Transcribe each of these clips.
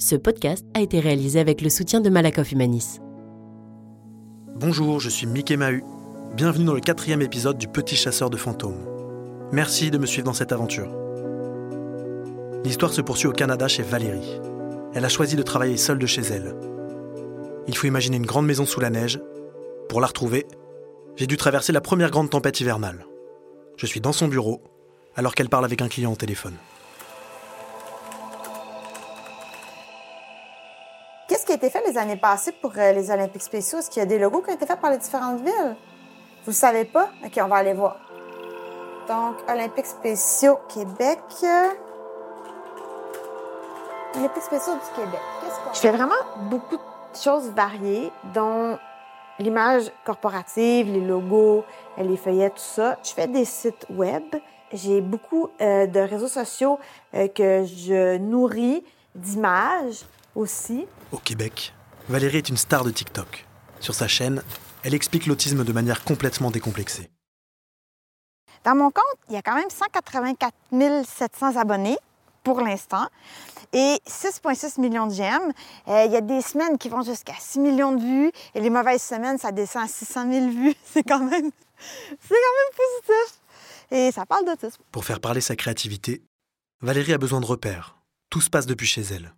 Ce podcast a été réalisé avec le soutien de Malakoff Humanis. Bonjour, je suis Mickey Mahu. Bienvenue dans le quatrième épisode du Petit Chasseur de Fantômes. Merci de me suivre dans cette aventure. L'histoire se poursuit au Canada chez Valérie. Elle a choisi de travailler seule de chez elle. Il faut imaginer une grande maison sous la neige. Pour la retrouver, j'ai dû traverser la première grande tempête hivernale. Je suis dans son bureau, alors qu'elle parle avec un client au téléphone. Qui a été fait les années passées pour euh, les Olympiques spéciaux? Est-ce qu'il y a des logos qui ont été faits par les différentes villes? Vous le savez pas? OK, on va aller voir. Donc, Olympiques spéciaux Québec. Olympiques spéciaux du Québec. Qu'est-ce Je fais vraiment beaucoup de choses variées, dont l'image corporative, les logos, les feuillets, tout ça. Je fais des sites web. J'ai beaucoup euh, de réseaux sociaux euh, que je nourris d'images aussi. Au Québec, Valérie est une star de TikTok. Sur sa chaîne, elle explique l'autisme de manière complètement décomplexée. Dans mon compte, il y a quand même 184 700 abonnés pour l'instant et 6,6 millions de j'aime. Euh, il y a des semaines qui vont jusqu'à 6 millions de vues et les mauvaises semaines, ça descend à 600 000 vues. C'est quand même, c'est quand même positif. Et ça parle d'autisme. Pour faire parler sa créativité, Valérie a besoin de repères. Tout se passe depuis chez elle.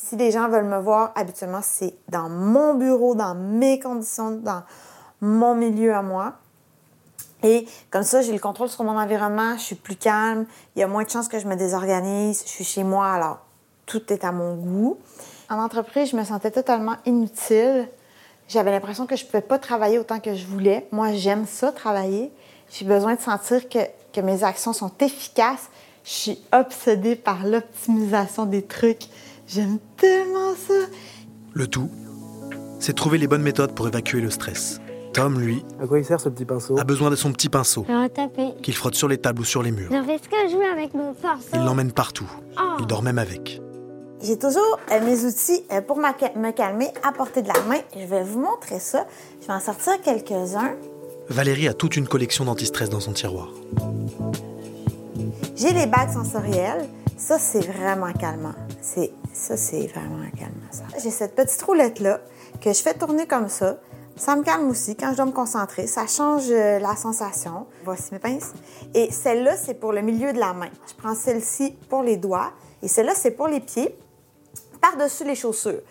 Si les gens veulent me voir, habituellement, c'est dans mon bureau, dans mes conditions, dans mon milieu à moi. Et comme ça, j'ai le contrôle sur mon environnement, je suis plus calme, il y a moins de chances que je me désorganise, je suis chez moi, alors tout est à mon goût. En entreprise, je me sentais totalement inutile. J'avais l'impression que je ne pouvais pas travailler autant que je voulais. Moi, j'aime ça, travailler. J'ai besoin de sentir que, mes actions sont efficaces. Je suis obsédée par l'optimisation des trucs. J'aime tellement ça. Le tout, c'est trouver les bonnes méthodes pour évacuer le stress. Tom, lui, À quoi il sert ce petit pinceau a besoin de son petit pinceau On va taper. qu'il frotte sur les tables ou sur les murs. J'en fais ce que je veux avec mon pinceau. Il l'emmène partout. Oh. Il dort même avec. J'ai toujours euh, mes outils euh, pour ma- me calmer à portée de la main. Je vais vous montrer ça. Je vais en sortir quelques-uns. Valérie a toute une collection d'antistress dans son tiroir. J'ai les bagues sensorielles. Ça, c'est vraiment calmant. C'est, ça, c'est vraiment calmant. J'ai cette petite roulette-là que je fais tourner comme ça. Ça me calme aussi quand je dois me concentrer. Ça change euh, la sensation. Voici mes pinces. Et celle-là, c'est pour le milieu de la main. Je prends celle-ci pour les doigts. Et celle-là, c'est pour les pieds, par-dessus les chaussures.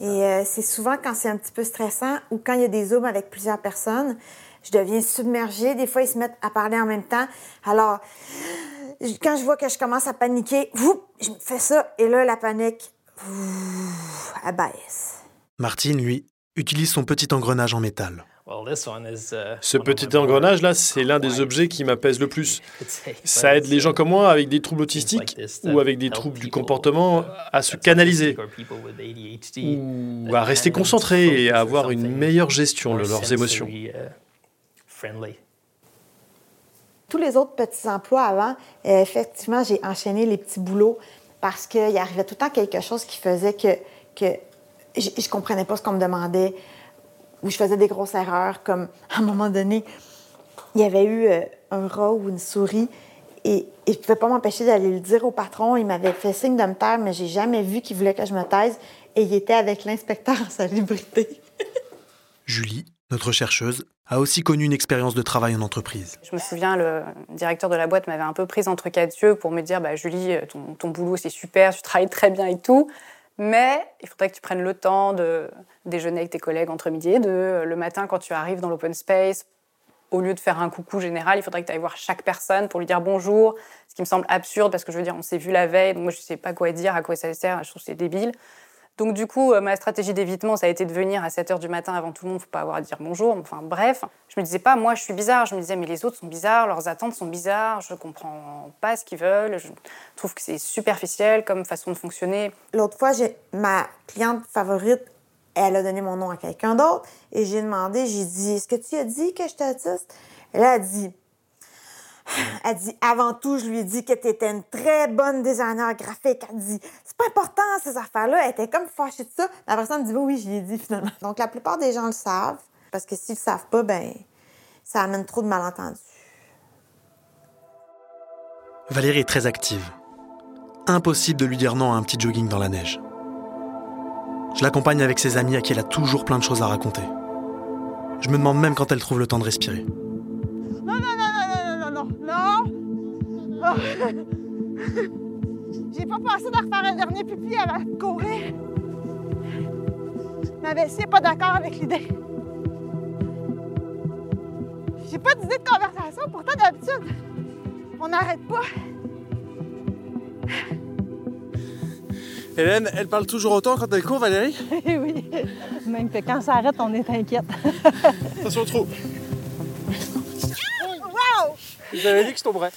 Et euh, c'est souvent quand c'est un petit peu stressant ou quand il y a des zooms avec plusieurs personnes, je deviens submergée. Des fois, ils se mettent à parler en même temps. Alors, quand je vois que je commence à paniquer, je me fais ça. Et là, la panique, ouf, elle baisse. Martine, lui, utilise son petit engrenage en métal. Ce petit engrenage-là, c'est l'un des objets qui m'apaise le plus. Ça aide les gens comme moi avec des troubles autistiques ou avec des troubles du comportement à se canaliser ou à rester concentrés et à avoir une meilleure gestion de leurs émotions. Tous les autres petits emplois avant, euh, effectivement, j'ai enchaîné les petits boulots parce qu'il arrivait tout le temps quelque chose qui faisait que, je, je comprenais pas ce qu'on me demandait ou je faisais des grosses erreurs, comme à un moment donné, il y avait eu euh, un rat ou une souris et, et je ne pouvais pas m'empêcher d'aller le dire au patron. Il m'avait fait signe de me taire, mais j'ai jamais vu qu'il voulait que je me taise et il était avec l'inspecteur en salubrité. Julie, notre chercheuse, a aussi connu une expérience de travail en entreprise. Je me souviens, le directeur de la boîte m'avait un peu prise entre quatre yeux pour me dire bah, Julie, ton, ton boulot c'est super, tu travailles très bien et tout, mais il faudrait que tu prennes le temps de déjeuner avec tes collègues entre midi et deux. Le matin, quand tu arrives dans l'open space, au lieu de faire un coucou général, il faudrait que tu ailles voir chaque personne pour lui dire bonjour, ce qui me semble absurde parce que je veux dire, on s'est vu la veille, donc moi je ne sais pas quoi dire, à quoi ça sert, je trouve que c'est débile. Donc du coup, euh, ma stratégie d'évitement, ça a été de venir à 7 h du matin avant tout le monde, faut pas avoir à dire bonjour. Enfin bref, je me disais pas, moi je suis bizarre, je me disais, mais les autres sont bizarres, leurs attentes sont bizarres, je comprends pas ce qu'ils veulent, je trouve que c'est superficiel comme façon de fonctionner. L'autre fois, j'ai ma cliente favorite, elle a donné mon nom à quelqu'un d'autre et j'ai demandé, j'ai dit, est-ce que tu as dit que j'étais autiste? Elle a dit, elle dit, avant tout, je lui ai dit que tu étais une très bonne designer graphique. Elle dit, c'est pas important, ces affaires-là. Elle était comme fâchée de ça. La personne me dit, oui, j'y ai dit finalement. Donc, la plupart des gens le savent, parce que s'ils le savent pas, ben, ça amène trop de malentendus. Valérie est très active. Impossible de lui dire non à un petit jogging dans la neige. Je l'accompagne avec ses amis à qui elle a toujours plein de choses à raconter. Je me demande même quand elle trouve le temps de respirer. Non, non, non, non, non, non, non, non. J'ai pas pensé de refaire un dernier pipi avant de courir. Ma vessie n'est pas d'accord avec l'idée. J'ai pas d'idée de conversation, pourtant d'habitude, on n'arrête pas. Hélène, elle parle toujours autant quand elle court, Valérie? Oui, même que quand ça arrête, on est inquiète. Attention au trou. Wow! J'avais dit que je tomberais.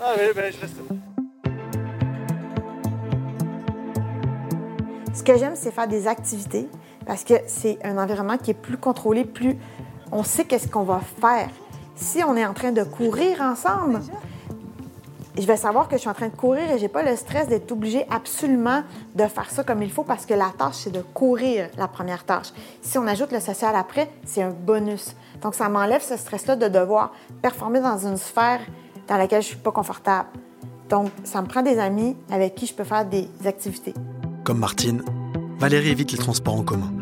Ah, mais, mais je reste. Ce que j'aime, c'est faire des activités parce que c'est un environnement qui est plus contrôlé, plus on sait qu'est-ce qu'on va faire. Si on est en train de courir ensemble, je vais savoir que je suis en train de courir et j'ai pas le stress d'être obligé absolument de faire ça comme il faut parce que la tâche, c'est de courir la première tâche. Si on ajoute le social après, c'est un bonus. Donc, ça m'enlève ce stress-là de devoir performer dans une sphère dans laquelle je suis pas confortable. Donc, ça me prend des amis avec qui je peux faire des activités. Comme Martine, Valérie évite les transports en commun.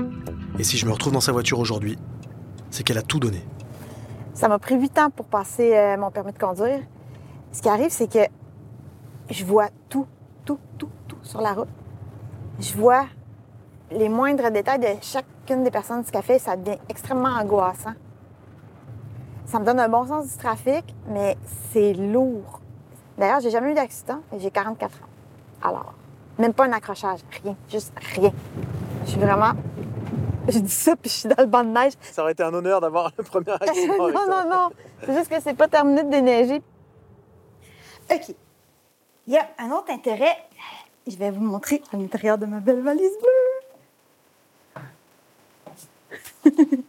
Et si je me retrouve dans sa voiture aujourd'hui, c'est qu'elle a tout donné. Ça m'a pris huit ans pour passer euh, mon permis de conduire. Ce qui arrive, c'est que je vois tout, tout, tout, tout sur la route. Je vois les moindres détails de chacune des personnes qu'elle fait. Ça devient extrêmement angoissant. Ça me donne un bon sens du trafic, mais c'est lourd. D'ailleurs, j'ai jamais eu d'accident et j'ai 44 ans. Alors, même pas un accrochage, rien, juste rien. Je suis vraiment. Je dis ça, puis je suis dans le banc de neige. Ça aurait été un honneur d'avoir le premier accident. non, non, non. C'est juste que c'est pas terminé de déneiger. OK. Il y a un autre intérêt. Je vais vous montrer à l'intérieur de ma belle valise bleue.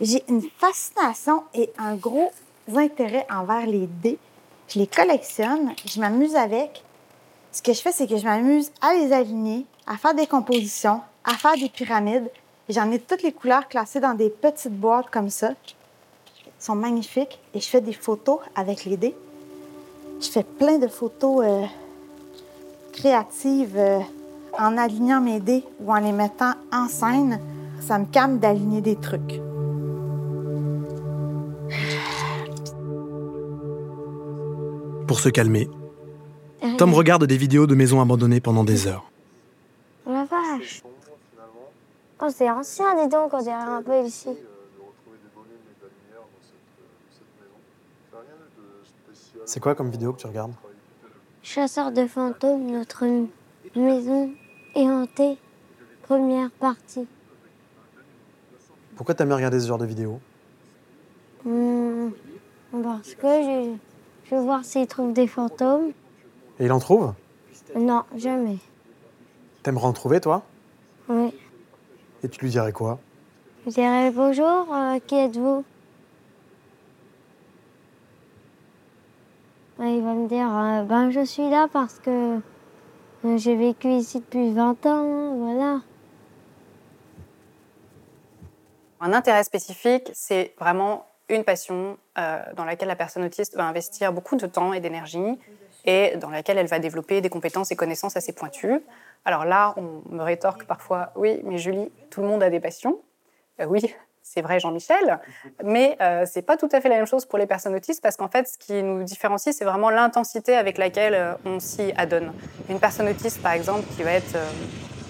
J'ai une fascination et un gros intérêt envers les dés. Je les collectionne, je m'amuse avec. Ce que je fais, c'est que je m'amuse à les aligner, à faire des compositions, à faire des pyramides. J'en ai toutes les couleurs classées dans des petites boîtes comme ça. Ils sont magnifiques et je fais des photos avec les dés. Je fais plein de photos euh, créatives euh, en alignant mes dés ou en les mettant en scène. Ça me calme d'aligner des trucs. Pour se calmer, Tom regarde des vidéos de maisons abandonnées pendant des heures. La vache. Oh, c'est ancien, dis donc, on dirait un peu ici. C'est quoi comme vidéo que tu regardes? Chasseur de fantômes, notre maison est hantée. Première partie. Pourquoi t'aimes bien regarder ce genre de vidéos Hmm, parce que je, je veux voir s'il trouve des fantômes. Et il en trouve? Non, jamais. T'aimerais en trouver, toi? Oui. Et tu lui dirais quoi? Je dirais bonjour, euh, qui êtes-vous? Il va me dire euh, ben je suis là parce que euh, j'ai vécu ici depuis 20 ans, voilà. Un intérêt spécifique, c'est vraiment une passion euh, dans laquelle la personne autiste va investir beaucoup de temps et d'énergie et dans laquelle elle va développer des compétences et connaissances assez pointues. Alors là, on me rétorque parfois, oui, mais Julie, tout le monde a des passions. Euh, oui, c'est vrai, Jean-Michel, mais euh, c'est pas tout à fait la même chose pour les personnes autistes parce qu'en fait, ce qui nous différencie, c'est vraiment l'intensité avec laquelle euh, on s'y adonne. Une personne autiste, par exemple, qui va être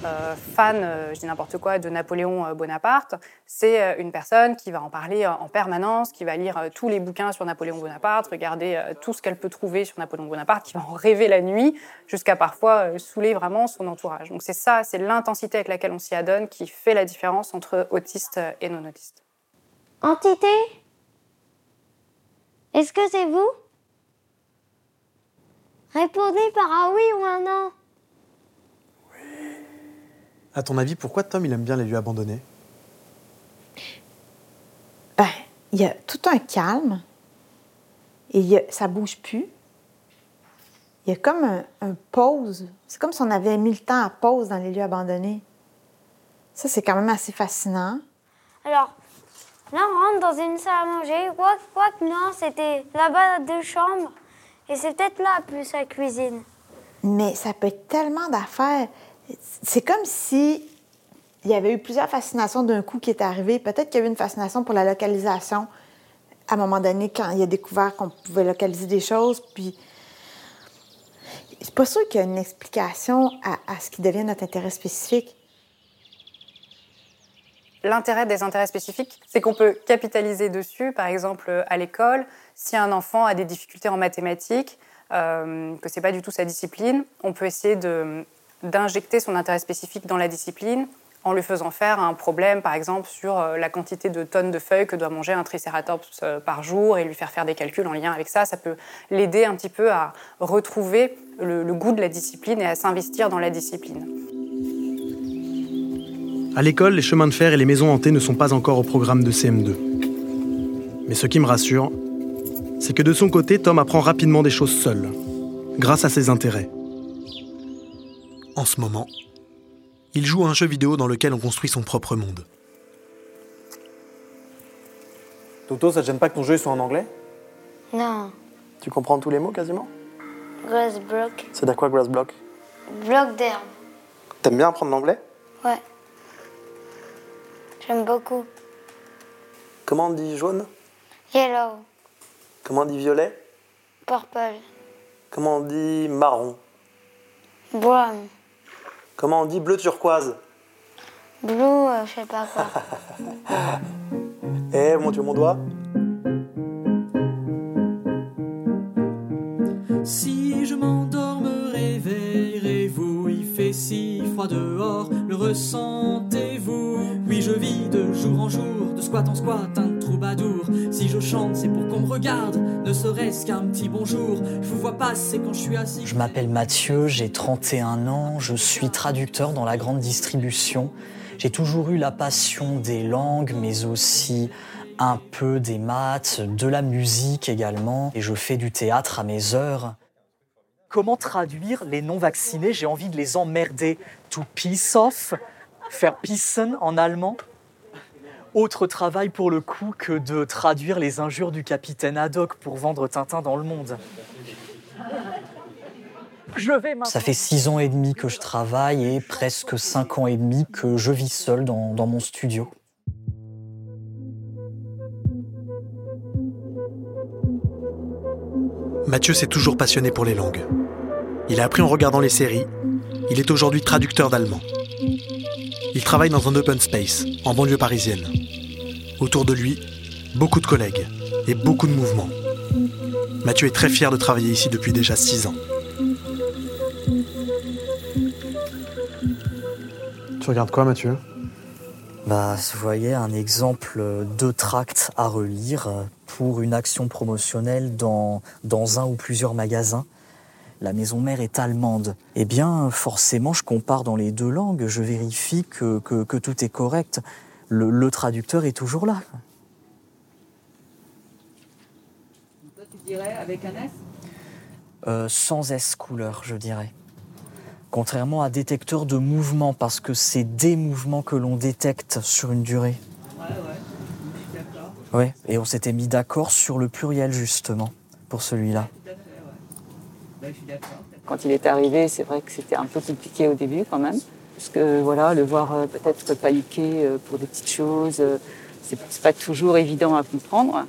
euh, fan, euh, je dis n'importe quoi, de Napoléon euh, Bonaparte, c'est une personne qui va en parler en permanence, qui va lire tous les bouquins sur Napoléon Bonaparte, regarder tout ce qu'elle peut trouver sur Napoléon Bonaparte, qui va en rêver la nuit, jusqu'à parfois saouler vraiment son entourage. Donc c'est ça, c'est l'intensité avec laquelle on s'y adonne qui fait la différence entre autiste et non autiste. Entité? Est-ce que c'est vous? Répondez par un oui ou un non. À ton avis, pourquoi Tom il aime bien les lieux abandonnés? Ben, il y a tout un calme et il y a- ça bouge plus. Il y a comme un, un pause. C'est comme si on avait mis le temps à pause dans les lieux abandonnés. Ça, c'est quand même assez fascinant. Alors, là, on rentre dans une salle à manger. Quoi, quoi que non, c'était là-bas deux chambres. Et c'est peut-être là plus la cuisine. Mais ça peut être tellement d'affaires. C'est comme si il y avait eu plusieurs fascinations d'un coup qui est arrivé. Peut-être qu'il y a eu une fascination pour la localisation à un moment donné quand il a découvert qu'on pouvait localiser des choses. Puis, c'est pas sûr qu'il y a une explication à, ce qui devient notre intérêt spécifique. L'intérêt des intérêts spécifiques, c'est qu'on peut capitaliser dessus, par exemple à l'école, si un enfant a des difficultés en mathématiques, euh, que c'est pas du tout sa discipline, on peut essayer d'injecter son intérêt spécifique dans la discipline en lui faisant faire un problème, par exemple, sur euh, la quantité de tonnes de feuilles que doit manger un tricératops euh, par jour et lui faire faire des calculs en lien avec ça. Ça peut l'aider un petit peu à retrouver le, le goût de la discipline et à s'investir dans la discipline. À l'école, les chemins de fer et les maisons hantées ne sont pas encore au programme de CM2. Mais ce qui me rassure, c'est que de son côté, Tom apprend rapidement des choses seul, grâce à ses intérêts. En ce moment, il joue à un jeu vidéo dans lequel on construit son propre monde. Toto, ça te gêne pas que ton jeu soit en anglais? Non. Tu comprends tous les mots quasiment? Grass block. C'est à quoi grass block? Bloc d'herbe. T'aimes bien apprendre l'anglais? Ouais. J'aime beaucoup. Comment on dit jaune? Yellow. Comment on dit violet? Purple. Comment on dit marron? Brown. Comment on dit bleu turquoise Blue, euh, je sais pas quoi. Eh, mon Dieu, mon doigt. Si je m'endors, me réveillerez-vous Il fait si froid dehors, le ressentez-vous? Oui, je vis de jour en jour, de squat en squat, un troubadour. Si je chante, c'est pour qu'on me regarde, ne serait-ce qu'un petit bonjour. Je vous vois passer quand je suis assis. Je m'appelle Mathieu, j'ai 31 ans, je suis traducteur dans la grande distribution. J'ai toujours eu la passion des langues, mais aussi un peu des maths, de la musique également, et je fais du théâtre à mes heures. Comment traduire les non-vaccinés? J'ai envie de les emmerder. To piss off, faire pissen en allemand? Autre travail pour le coup que de traduire les injures du capitaine Haddock pour vendre Tintin dans le monde. Je vais Ça fait six ans et demi que je travaille et presque cinq ans et demi que je vis seul dans, dans mon studio. Mathieu s'est toujours passionné pour les langues. Il a appris en regardant les séries. Il est aujourd'hui traducteur d'allemand. Il travaille dans un open space, en banlieue parisienne. Autour de lui, beaucoup de collègues et beaucoup de mouvements. Mathieu est très fier de travailler ici depuis déjà six ans. Tu regardes quoi, Mathieu? Bah, vous voyez, un exemple de tract à relire pour une action promotionnelle dans, dans un ou plusieurs magasins. La maison mère est allemande. Eh bien, forcément, je compare dans les deux langues, je vérifie que, que, tout est correct. Le, traducteur est toujours là. Toi, tu dirais avec un S? Euh, Sans S couleur, je dirais. Contrairement à détecteur de mouvement, parce que c'est des mouvements que l'on détecte sur une durée. Ouais, ouais. Oui, et on s'était mis d'accord sur le pluriel justement pour celui-là. Quand il est arrivé, c'est vrai que c'était un peu compliqué au début quand même, parce que voilà, le voir euh, peut-être paniquer euh, pour des petites choses, euh, c'est pas toujours évident à comprendre.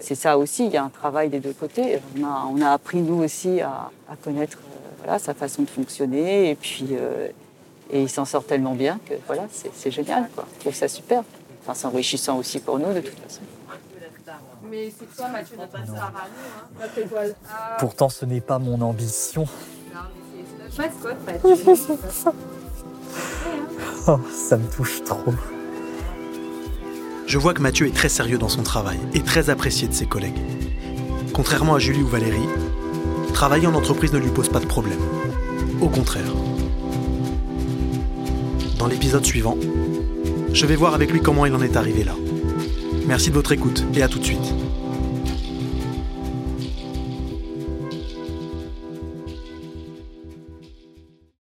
C'est ça aussi, il y a un travail des deux côtés. On a, appris nous aussi à, connaître voilà, sa façon de fonctionner, et puis et il s'en sort tellement bien que voilà, c'est génial, quoi. Je trouve ça super. Enfin, c'est enrichissant aussi pour nous, de toute façon. Mais c'est toi, Mathieu, de passer à nous. Pourtant, ce n'est pas mon ambition. oh, ça me touche trop. Je vois que Mathieu est très sérieux dans son travail et très apprécié de ses collègues. Contrairement à Julie ou Valérie, travailler en entreprise ne lui pose pas de problème. Au contraire. Dans l'épisode suivant, je vais voir avec lui comment il en est arrivé là. Merci de votre écoute et à tout de suite.